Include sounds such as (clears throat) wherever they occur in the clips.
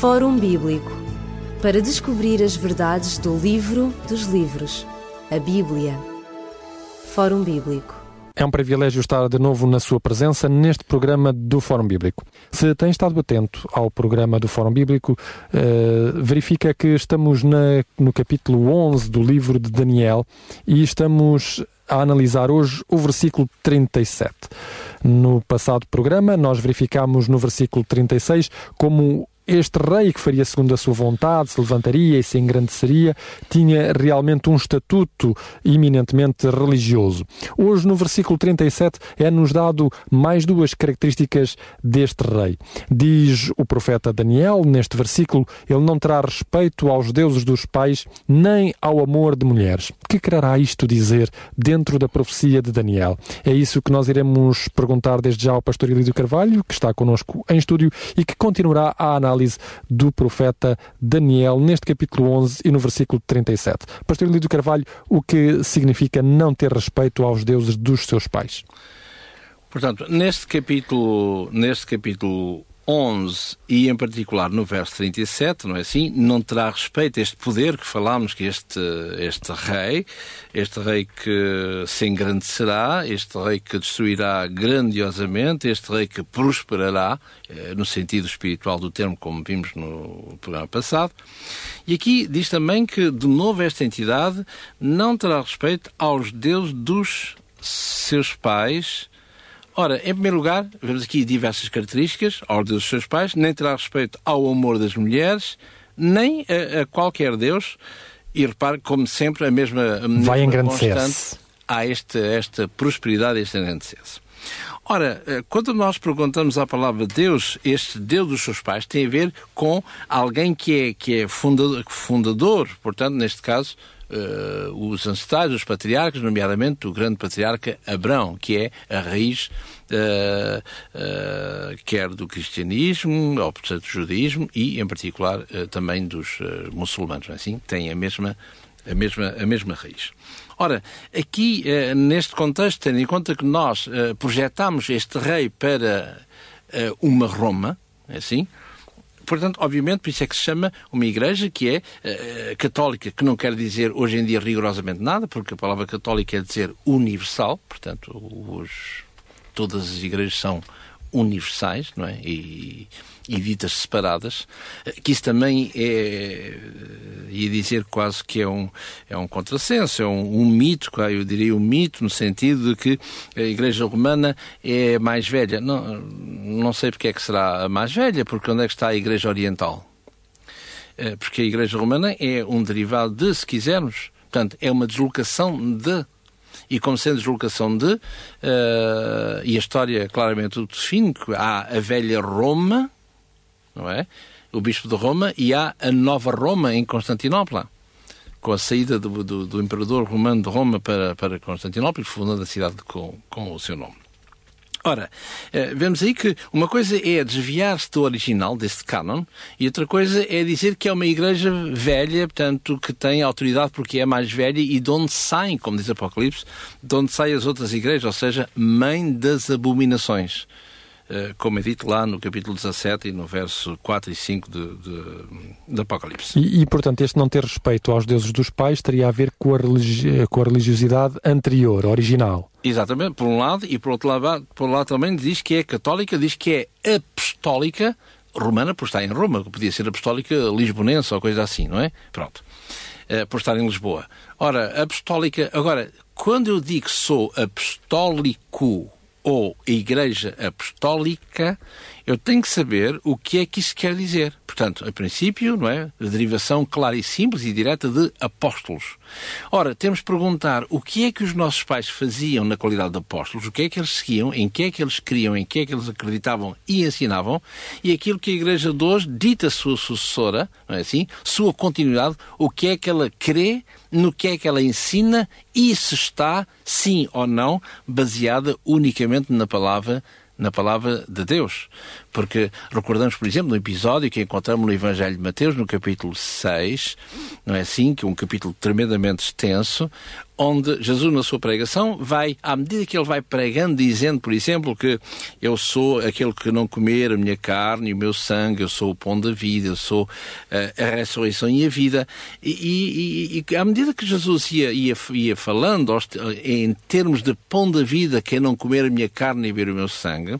Fórum Bíblico para descobrir as verdades do livro dos livros, a Bíblia. Fórum Bíblico. É um privilégio estar de novo na sua presença neste programa do Fórum Bíblico. Se tem estado atento ao programa do Fórum Bíblico, eh, verifica que estamos na, no capítulo 11 do livro de Daniel e estamos a analisar hoje o versículo 37. No passado programa, nós verificámos no versículo 36 como este rei que faria segundo a sua vontade, se levantaria e se engrandeceria, tinha realmente um estatuto eminentemente religioso. Hoje, no versículo 37, é-nos dado mais duas características deste rei. Diz o profeta Daniel, neste versículo, ele não terá respeito aos deuses dos pais, nem ao amor de mulheres. Que quererá isto dizer dentro da profecia de Daniel? É isso que nós iremos perguntar desde já ao pastor Elídio Carvalho, que está connosco em estúdio e que continuará a análise análise do profeta Daniel neste capítulo 11 e no versículo 37. Pastor Lídio Carvalho, o que significa não ter respeito aos deuses dos seus pais? Portanto, neste capítulo, neste capítulo 11 e em particular no verso 37, não é assim? Não terá respeito este poder que falámos que este, este rei, este rei que se engrandecerá, este rei que destruirá grandiosamente, este rei que prosperará, eh, no sentido espiritual do termo, como vimos no programa passado. E aqui diz também que, de novo, esta entidade não terá respeito aos deuses dos seus pais, Ora, em primeiro lugar, vemos aqui diversas características, a ordem dos seus pais, nem terá respeito ao amor das mulheres, nem a, a qualquer Deus, e repare, como sempre, a mesma, a mesma Vai engrandecer-se. Há esta, esta prosperidade, este engrandecer-se. Ora, eh, quando nós perguntamos à palavra Deus, este Deus dos seus pais tem a ver com alguém que é, que é fundador, fundador portanto, neste caso, uh, os ancestrais, os patriarcas, nomeadamente o grande patriarca Abrão, que é a raiz uh, uh, quer do cristianismo, ou do judaísmo e, em particular, também dos muçulmanos, não é assim? Tem a mesma, a mesma, a mesma raiz. Ora, aqui, neste contexto, tendo em conta que nós projetamos este rei para uma Roma, é assim, Portanto, obviamente, por isso é que se chama uma igreja que é uh, católica, que não quer dizer hoje em dia rigorosamente nada, porque a palavra católica quer dizer universal, portanto, os, todas as igrejas são universais, não é? E, e ditas separadas, que isso também é, ia dizer quase que é um, é um contrassenso, é um, um mito, eu diria um mito, no sentido de que a Igreja Romana é mais velha. Não, não sei porque é que será a mais velha, porque onde é que está a Igreja Oriental? Eh, porque a Igreja Romana é um derivado de, se quisermos, portanto, é uma deslocação de e como sendo deslocação de, uh, e a história claramente o define, há a velha Roma, não é? O bispo de Roma e há a nova Roma em Constantinopla. Com a saída do, do, do imperador romano de Roma para, para Constantinopla, fundando a cidade com, com o seu nome. Ora, eh, vemos aí que uma coisa é desviar-se do original, deste canon, e outra coisa é dizer que é uma igreja velha, portanto, que tem autoridade porque é mais velha e de onde saem, como diz Apocalipse, de onde saem as outras igrejas, ou seja, mãe das abominações. Eh, como é dito lá no capítulo 17 e no verso 4 e 5 de, de, de Apocalipse. E, e, portanto, este não ter respeito aos deuses dos pais teria a ver com a, religi com a religiosidade anterior, original. Exatamente, por um lado, e por outro lado, por outro lado também diz que é católica, diz que é apostólica romana, por estar em Roma, que podia ser apostólica lisbonense ou coisa assim, não é? Pronto. Uh, por estar em Lisboa. Ora, apostólica, agora, quando eu digo que sou apostólico ou Igreja Apostólica, eu tenho que saber o que é que isso quer dizer. Portanto, a princípio, não é? A derivação clara e simples e direta de apóstolos. Ora, temos de perguntar o que é que os nossos pais faziam na qualidade de apóstolos, o que é que eles seguiam, em que é que eles criam, em que é que eles acreditavam e ensinavam, e aquilo que a Igreja de hoje, dita sua sucessora, não é assim? Sua continuidade, o que é que ela crê, no que é que ela ensina e se está, sim ou não, baseada unicamente na palavra na palavra de Deus. Porque recordamos, por exemplo, no episódio que encontramos no Evangelho de Mateus, no capítulo 6, não é assim? Que é um capítulo tremendamente extenso, onde Jesus, na sua pregação, vai, à medida que ele vai pregando, dizendo, por exemplo, que eu sou aquele que não comer a minha carne e o meu sangue, eu sou o pão da vida, eu sou uh, a ressurreição e a vida. E, e, e, à medida que Jesus ia, ia, ia falando em termos de pão da vida, que é não comer a minha carne e beber o meu sangue,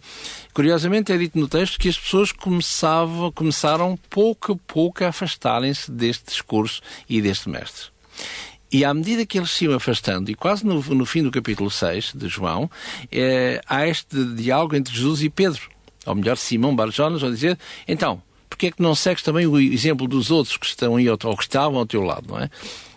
curiosamente é dito no texto que as pessoas começavam, começaram pouco a pouco a afastarem-se deste discurso e deste mestre. E à medida que eles se iam afastando, e quase no, no fim do capítulo 6 de João, é, há este diálogo entre Jesus e Pedro, ou melhor, Simão Barjonas, a dizer: então, porque é que não segues também o exemplo dos outros que estão aí, ou que estavam ao teu lado, não é?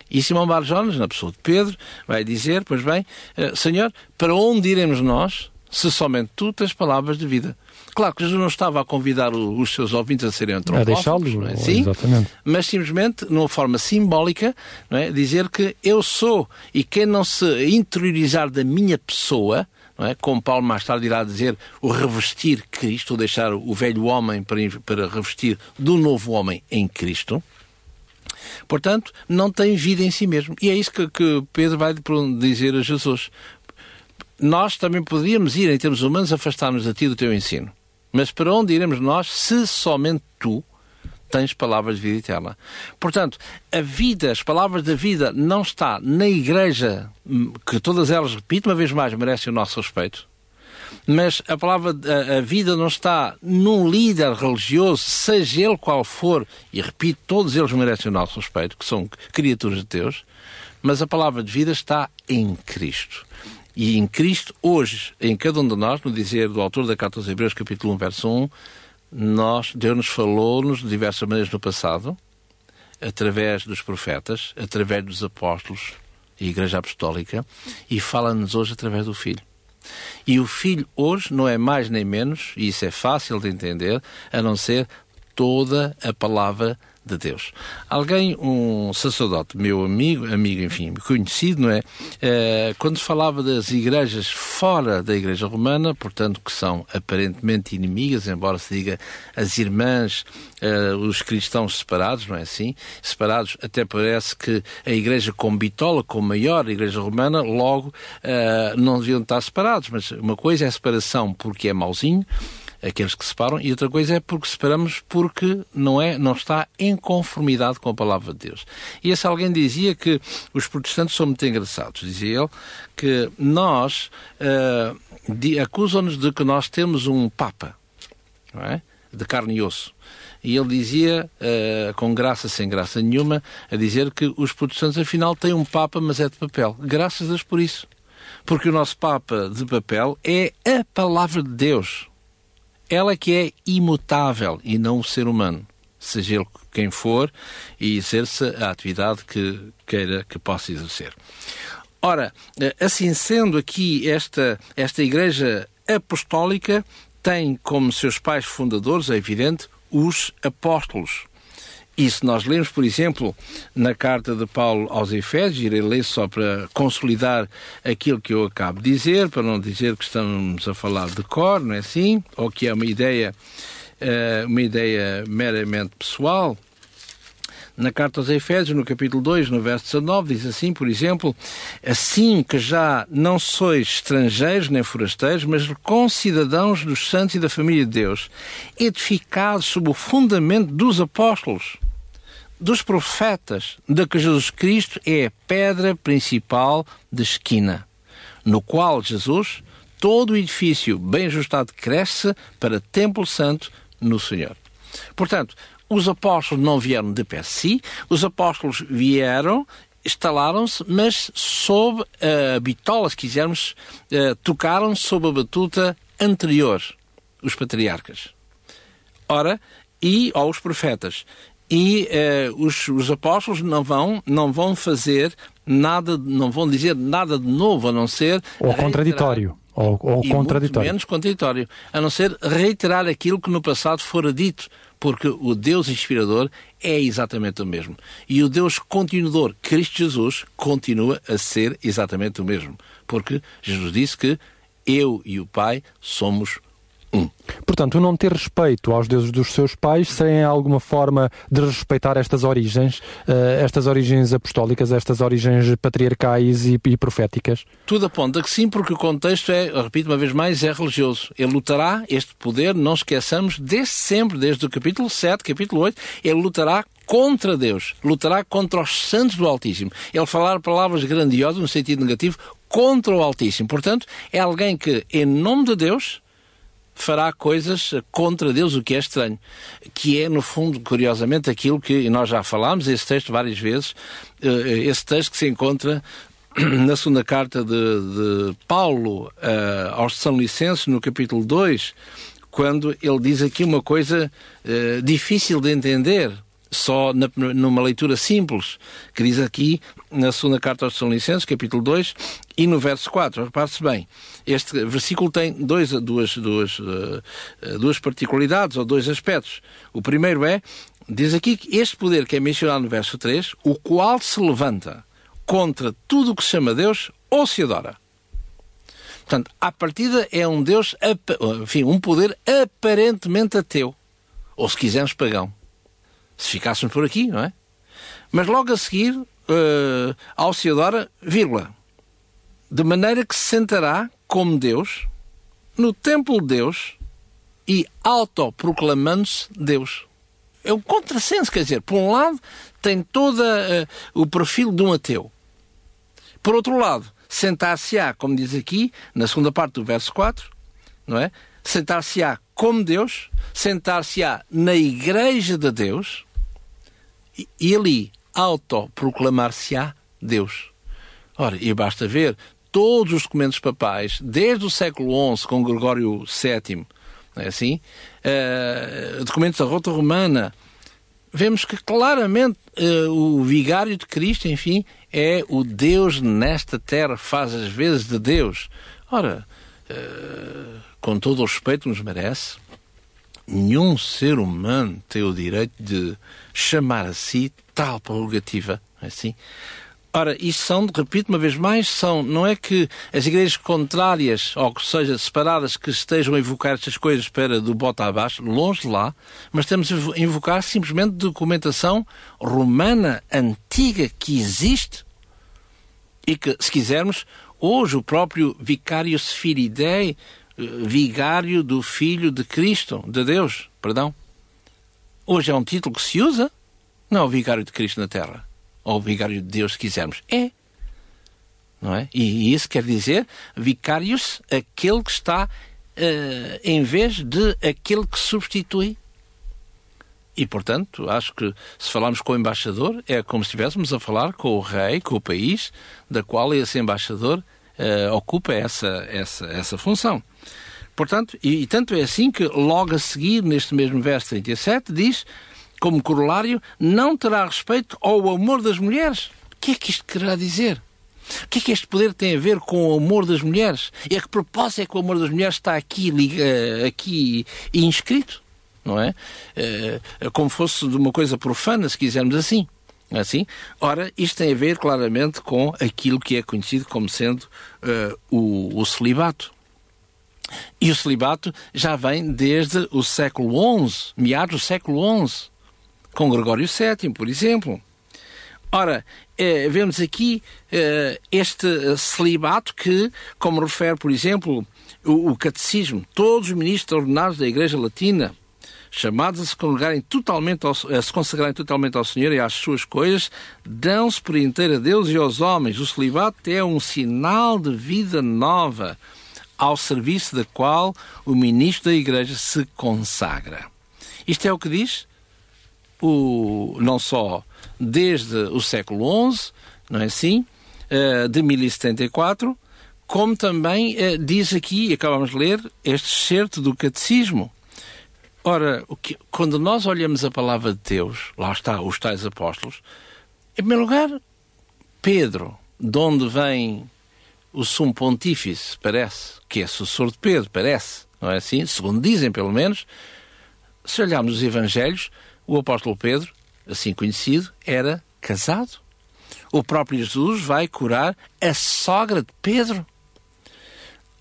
E Simão Barjonas, na pessoa de Pedro, vai dizer: Pois bem, eh, Senhor, para onde iremos nós, se somente tu tens palavras de vida? Claro que Jesus não estava a convidar os seus ouvintes a serem antropófagos, não é? Sim, exatamente. mas simplesmente, numa forma simbólica, não é? dizer que eu sou e quem não se interiorizar da minha pessoa, não é? como Paulo mais tarde irá dizer, o revestir Cristo, ou deixar o velho homem para, para revestir do novo homem em Cristo, portanto, não tem vida em si mesmo. E é isso que, que Pedro vai dizer a Jesus. Nós também podíamos ir, em termos humanos, afastar-nos a ti do teu ensino. Mas para onde iremos nós se somente tu tens palavras de vida eterna? Portanto, a vida, as palavras da vida, não está na igreja, hum, que todas elas, repito uma vez mais, merecem o nosso respeito. Mas a palavra, a, a vida não está num líder religioso, seja ele qual for, e repito, todos eles merecem o nosso respeito, que são criaturas de Deus, mas a palavra de vida está em Cristo. E em Cristo, hoje, em cada um de nós, no dizer do autor da Carta aos Hebreus, capítulo 1, verso 1, nós, Deus nos falou-nos de diversas maneiras no passado, através dos profetas, através dos apóstolos e Igreja Apostólica, e fala-nos hoje através do Filho. E o Filho hoje não é mais nem menos, e isso é fácil de entender, a não ser toda a palavra de Deus. Alguém, um sacerdote, meu amigo, amigo, enfim, conhecido, não é? é quando falava das igrejas fora da Igreja Romana, portanto, que são aparentemente inimigas, embora se diga as irmãs, é, os cristãos separados, não é assim? Separados, até parece que a Igreja com bitola, com maior Igreja Romana, logo é, não deviam estar separados, mas uma coisa é a separação porque é mauzinho, aqueles que separam, e outra coisa é porque separamos porque não, é, não está em conformidade com a palavra de Deus. E esse alguém dizia que os protestantes são muito engraçados. Dizia ele que nós uh, acusam-nos de que nós temos um Papa, não é? de carne e osso. E ele dizia, uh, com graça sem graça nenhuma, a dizer que os protestantes afinal têm um Papa, mas é de papel. Graças a Deus por isso. Porque o nosso Papa de papel é a palavra de Deus ela que é imutável e não o ser humano, seja ele quem for, e exerça a atividade que queira que possa exercer. Ora, assim sendo aqui esta, esta Igreja Apostólica tem como seus pais fundadores, é evidente, os apóstolos. E se nós lemos, por exemplo, na carta de Paulo aos Efésios, irei ler só para consolidar aquilo que eu acabo de dizer, para não dizer que estamos a falar de cor, não é assim? Ou que é uma ideia, eh, uma ideia meramente pessoal. Na carta aos Efésios, no capítulo 2, no verso 19, diz assim, por exemplo, assim que já não sois estrangeiros nem forasteiros, mas concidadãos dos santos e da família de Deus, edificados sob o fundamento dos apóstolos dos profetas de que Jesus Cristo é a pedra principal de esquina, no qual Jesus, todo o edifício bem ajustado, cresce para templo santo no Senhor. Portanto, os apóstolos não vieram de pé si, os apóstolos vieram, instalaram-se, mas sob a bitola, se quisermos, uh, tocaram sob a batuta anterior, os patriarcas. Ora, e aos profetas e eh, os, os, apóstolos não vão, não vão fazer nada, não vão dizer nada de novo, a não ser. Ou contraditório. Ou, ou e contraditório. menos contraditório. A não ser reiterar aquilo que no passado fora dito. Porque o Deus inspirador é exatamente o mesmo. E o Deus continuador, Cristo Jesus, continua a ser exatamente o mesmo. Porque Jesus disse que eu e o Pai somos Um. Portanto, o não ter respeito aos deuses dos seus pais seria alguma forma de respeitar estas origens, uh, estas origens apostólicas, estas origens patriarcais e, e, proféticas? Tudo aponta que sim, porque o contexto é, repito uma vez mais, é religioso. Ele lutará, este poder, não esqueçamos, desde sempre, desde o capítulo 7, capítulo 8, ele lutará contra Deus, lutará contra os santos do Altíssimo. Ele falar palavras grandiosas, no sentido negativo, contra o Altíssimo. Portanto, é alguém que, em nome de Deus, fará coisas contra Deus, o que é estranho. Que é, no fundo, curiosamente, aquilo que nós já falámos, esse texto várias vezes, eh, esse texto que se encontra (clears throat) na segunda carta de, de Paulo uh, aos São Licenses, no capítulo 2, quando ele diz aqui uma coisa uh, difícil de entender só na, numa leitura simples, que diz aqui na segunda carta aos Tessalonicenses, capítulo 2, e no verso 4. Repare-se bem, este versículo tem dois, duas, duas, uh, duas particularidades, ou dois aspectos. O primeiro é, diz aqui que este poder que é mencionado no verso 3, o qual se levanta contra tudo o que se chama Deus ou se adora. Portanto, à partida é um Deus, enfim, um poder aparentemente ateu, ou se quisermos pagão se ficássemos por aqui, não é? Mas logo a seguir, uh, Alciadora, vírgula, de maneira que se sentará como Deus no templo de Deus e autoproclamando-se Deus. É um contrassenso, quer dizer, por um lado tem todo uh, o perfil de um ateu. Por outro lado, sentar-se-á, como diz aqui, na segunda parte do verso 4, não é? Sentar-se-á como Deus, sentar-se-á na igreja de Deus, e ali autoproclamar-se-á Deus. Ora, e basta ver todos os documentos papais, desde o século XI, com Gregório VII, não é assim? Uh, documentos da Rota Romana, vemos que claramente uh, o vigário de Cristo, enfim, é o Deus nesta terra, faz as vezes de Deus. Ora, uh, com todo o respeito que nos merece, nenhum ser humano tem o direito de chamar a si tal prerrogativa, é assim? Ora, isto são, repito uma vez mais, são, não é que as igrejas contrárias, ou que seja, separadas, que estejam a invocar estas coisas para do bota abaixo, longe de lá, mas estamos a invocar simplesmente documentação romana antiga que existe e que, se quisermos, hoje o próprio Vicário Sfiridei vigário do Filho de Cristo, de Deus, perdão. Hoje é um título que se usa, não é o vigário de Cristo na Terra, ou o vigário de Deus, se quisermos. É. Não é? E, isso quer dizer vicários, aquele que está uh, em vez de aquele que substitui. E, portanto, acho que se falarmos com o embaixador, é como se estivéssemos a falar com o rei, com o país, da qual esse embaixador uh, ocupa essa, essa, essa função. Portanto, e, e, tanto é assim que logo a seguir, neste mesmo verso 37, diz, como corolário, não terá respeito ao amor das mulheres. O que é que isto quererá dizer? O que é que este poder tem a ver com o amor das mulheres? E a que propósito é que o amor das mulheres está aqui, uh, aqui inscrito? Não é? Uh, como fosse de uma coisa profana, se quisermos assim. Assim? Ora, isto tem a ver claramente com aquilo que é conhecido como sendo uh, o, o celibato. E o celibato já vem desde o século XI, meados do século XI, com Gregório VII, por exemplo. Ora, eh, vemos aqui eh, este celibato que, como refere, por exemplo, o, o Catecismo, todos os ministros ordenados da Igreja Latina, chamados a se congregarem totalmente ao, a se consagrarem totalmente ao Senhor e às suas coisas, dão-se por inteiro a Deus e aos homens. O celibato é um sinal de vida nova, ao serviço da qual o ministro da Igreja se consagra. Isto é o que diz o, não só desde o século XI, não é assim, eh, de 1074, como também eh, diz aqui, acabamos de ler, este certo do catecismo, Ora, que, quando nós olhamos a palavra de Deus, lá está, os tais apóstolos, em primeiro lugar, Pedro, de onde vem o sumo pontífice, parece, que é sucessor de Pedro, parece, não é assim? Segundo dizem, pelo menos, se olharmos os Evangelhos, o apóstolo Pedro, assim conhecido, era casado. O próprio Jesus vai curar a sogra de Pedro.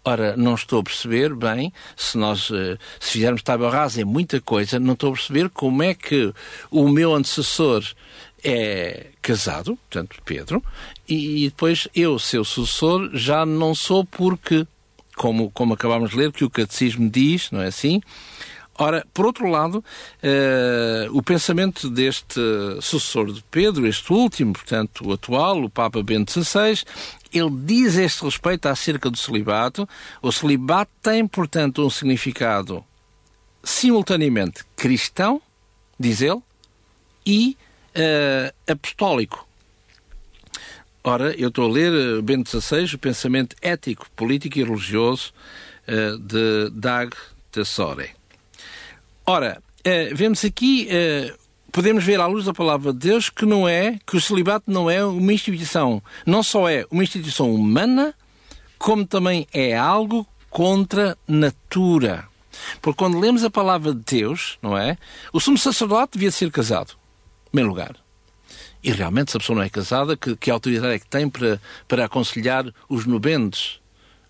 Ora, não estou a perceber bem, se nós eh, se fizermos tábua rasa em muita coisa, não estou a perceber como é que o meu antecessor é casado, portanto, Pedro, e depois eu, seu sucessor, já não sou porque, como, como acabámos de ler, que o catecismo diz, não é assim? Ora, por outro lado, uh, o pensamento deste sucessor de Pedro, este último, portanto, o atual, o Papa Bento XVI, ele diz este respeito acerca do celibato. O celibato tem, portanto, um significado simultaneamente cristão, diz ele, e uh, apostólico. Ora, eu estou a ler uh, Bento XVI, o pensamento ético, político e religioso de Dag Tessore. Ora, vemos aqui podemos ver à luz da palavra de Deus que não é, que o celibato não é uma instituição, não só é uma instituição humana, como também é algo contra natura. Porque quando lemos a palavra de Deus, não é? O sumo sacerdote devia ser casado, em primeiro lugar. E realmente, se a pessoa não é casada, que, que autoridade é que tem para, para aconselhar os nubentes?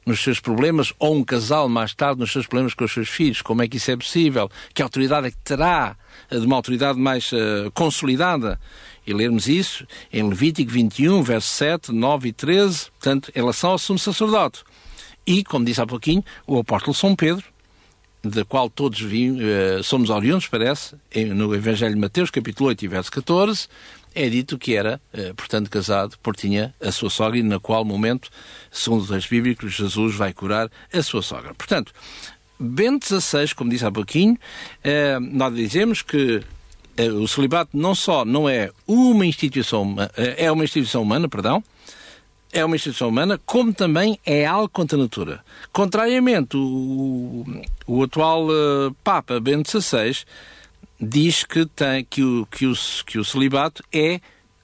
Nos seus problemas, ou um casal mais tarde nos seus problemas com os seus filhos. Como é que isso é possível? Que autoridade é que terá eh, de uma autoridade mais uh, consolidada? E lermos isso em Levítico 21, verso 7, 9 e 13, portanto, em relação ao sumo sacerdote. E, como disse há pouquinho, o apóstolo São Pedro, da qual todos vim, uh, somos oriundos, parece, no Evangelho de Mateus, capítulo 8 e verso 14, é dito que era, eh, portanto, casado, porque tinha a sua sogra e na qual momento, segundo os textos bíblicos, Jesus vai curar a sua sogra. Portanto, Bento XVI, como disse há pouquinho, eh, nós dizemos que eh, o celibato não só não é uma instituição, é uma instituição humana, perdão, é uma instituição humana, como também é algo contra a natura. Contrariamente, o, o atual Papa Bento XVI diz que, tem, que, o, que, o, que o celibato é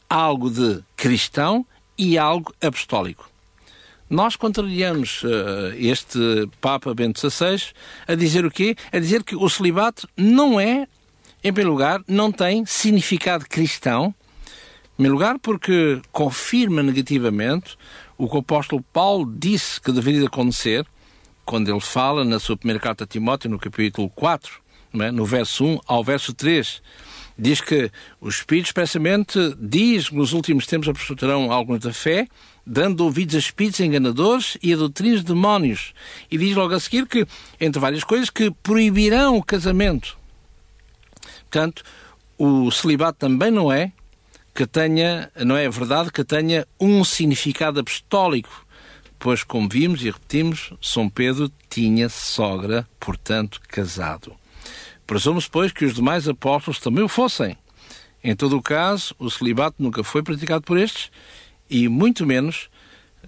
algo de cristão e algo apostólico. Nós contrariamos uh, este Papa Bento XVI a dizer o quê? A dizer que o celibato não é, em primeiro lugar, não tem significado cristão, em primeiro lugar porque confirma negativamente o que o apóstolo Paulo disse que deveria acontecer quando ele fala na sua primeira carta a Timóteo, no capítulo 4, é? no verso 1 ao verso 3, diz que o Espírito expressamente diz que nos últimos tempos aproximarão alguns da fé, dando ouvidos a espíritos enganadores e a doutrinas de demónios. E diz logo a seguir que, entre várias coisas, que proibirão o casamento. Portanto, o celibato também não é que tenha, não é verdade que tenha um significado apostólico, pois, como vimos e repetimos, São Pedro tinha sogra, portanto, casado. Presume-se, pois, que os demais apóstolos também o fossem. Em todo o caso, o celibato nunca foi praticado por estes e muito menos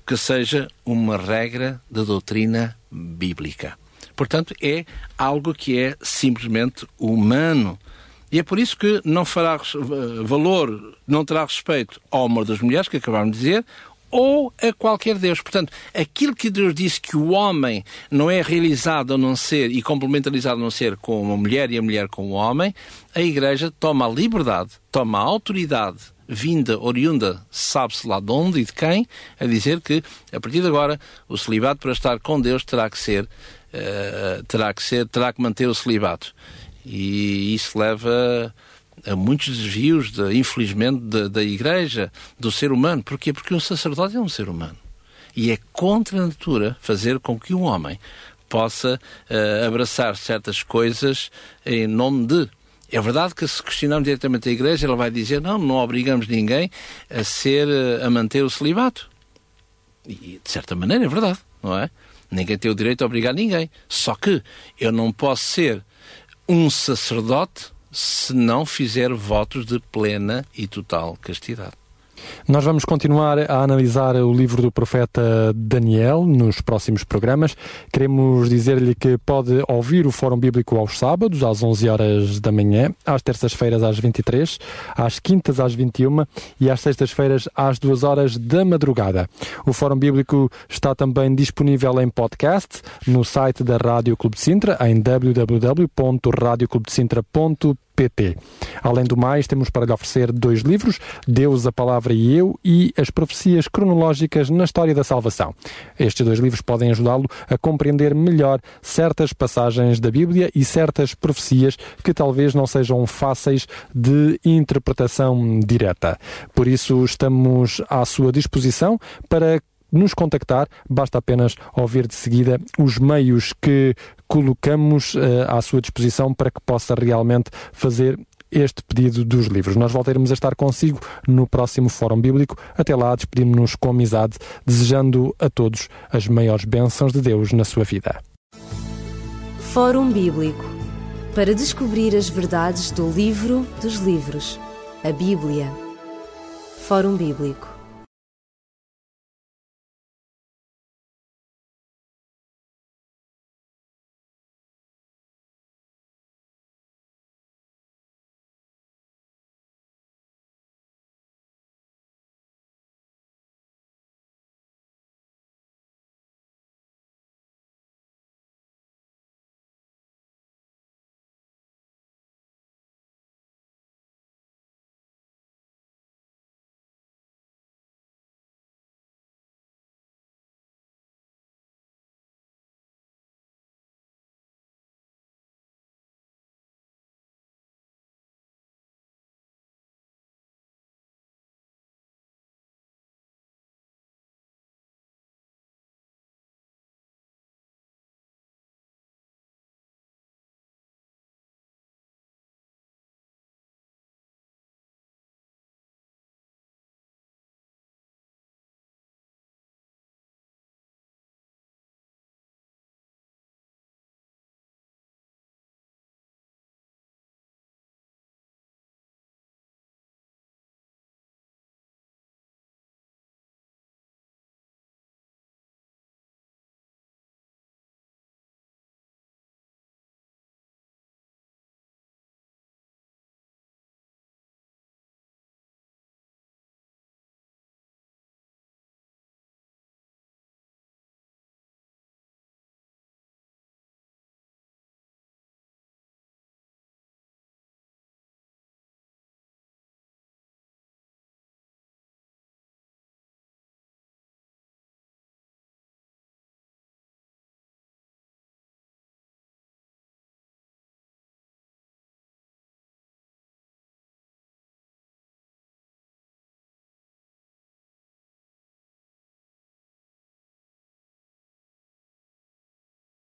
que seja uma regra da doutrina bíblica. Portanto, é algo que é simplesmente humano. E é por isso que não fará valor, não terá respeito ao amor das mulheres, que acabámos de dizer, ou a qualquer Deus. Portanto, aquilo que Deus disse que o homem não é realizado a não ser e complementarizado a não ser com uma mulher e a mulher com o homem, a Igreja toma a liberdade, toma a autoridade vinda, oriunda, sabe-se lá de onde e de quem, a dizer que, a partir de agora, o celibato para estar com Deus terá que ser, uh, terá que ser, terá que manter o celibato. E isso leva a muitos desvios, de, infelizmente, da, Igreja, do ser humano. Porquê? Porque um sacerdote é um ser humano. E é contra a natura fazer com que um homem possa uh, abraçar certas coisas em nome de. É verdade que se questionarmos diretamente a Igreja, ela vai dizer: não, não obrigamos ninguém a ser, eh, a manter o celibato. E de certa maneira é verdade, não é? Ninguém tem o direito a obrigar ninguém. Só que eu não posso ser um sacerdote se não fizer votos de plena e total castidade. Nós vamos continuar a analisar o livro do profeta Daniel nos próximos programas. Queremos dizer-lhe que pode ouvir o Fórum Bíblico aos sábados, às 11 horas da manhã, às terças-feiras às 23, às quintas às 21 e às sextas-feiras às 2 horas da madrugada. O Fórum Bíblico está também disponível em podcast no site da Rádio Clube de Sintra, em www.radioclubdesintra.pt pt. Além do mais, temos para lhe oferecer dois livros, Deus, a Palavra e Eu e as Profecias Cronológicas na História da Salvação. Estes dois livros podem ajudá-lo a compreender melhor certas passagens da Bíblia e certas profecias que talvez não sejam fáceis de interpretação direta. Por isso, estamos à sua disposição para nos contactar, basta apenas ouvir de seguida os meios que colocamos uh, à sua disposição para que possa realmente fazer este pedido dos livros. Nós voltaremos a estar consigo no próximo Fórum Bíblico. Até lá, despedimos-nos com amizade, desejando a todos as maiores bênçãos de Deus na sua vida. Fórum Bíblico para descobrir as verdades do livro dos livros, a Bíblia. Fórum Bíblico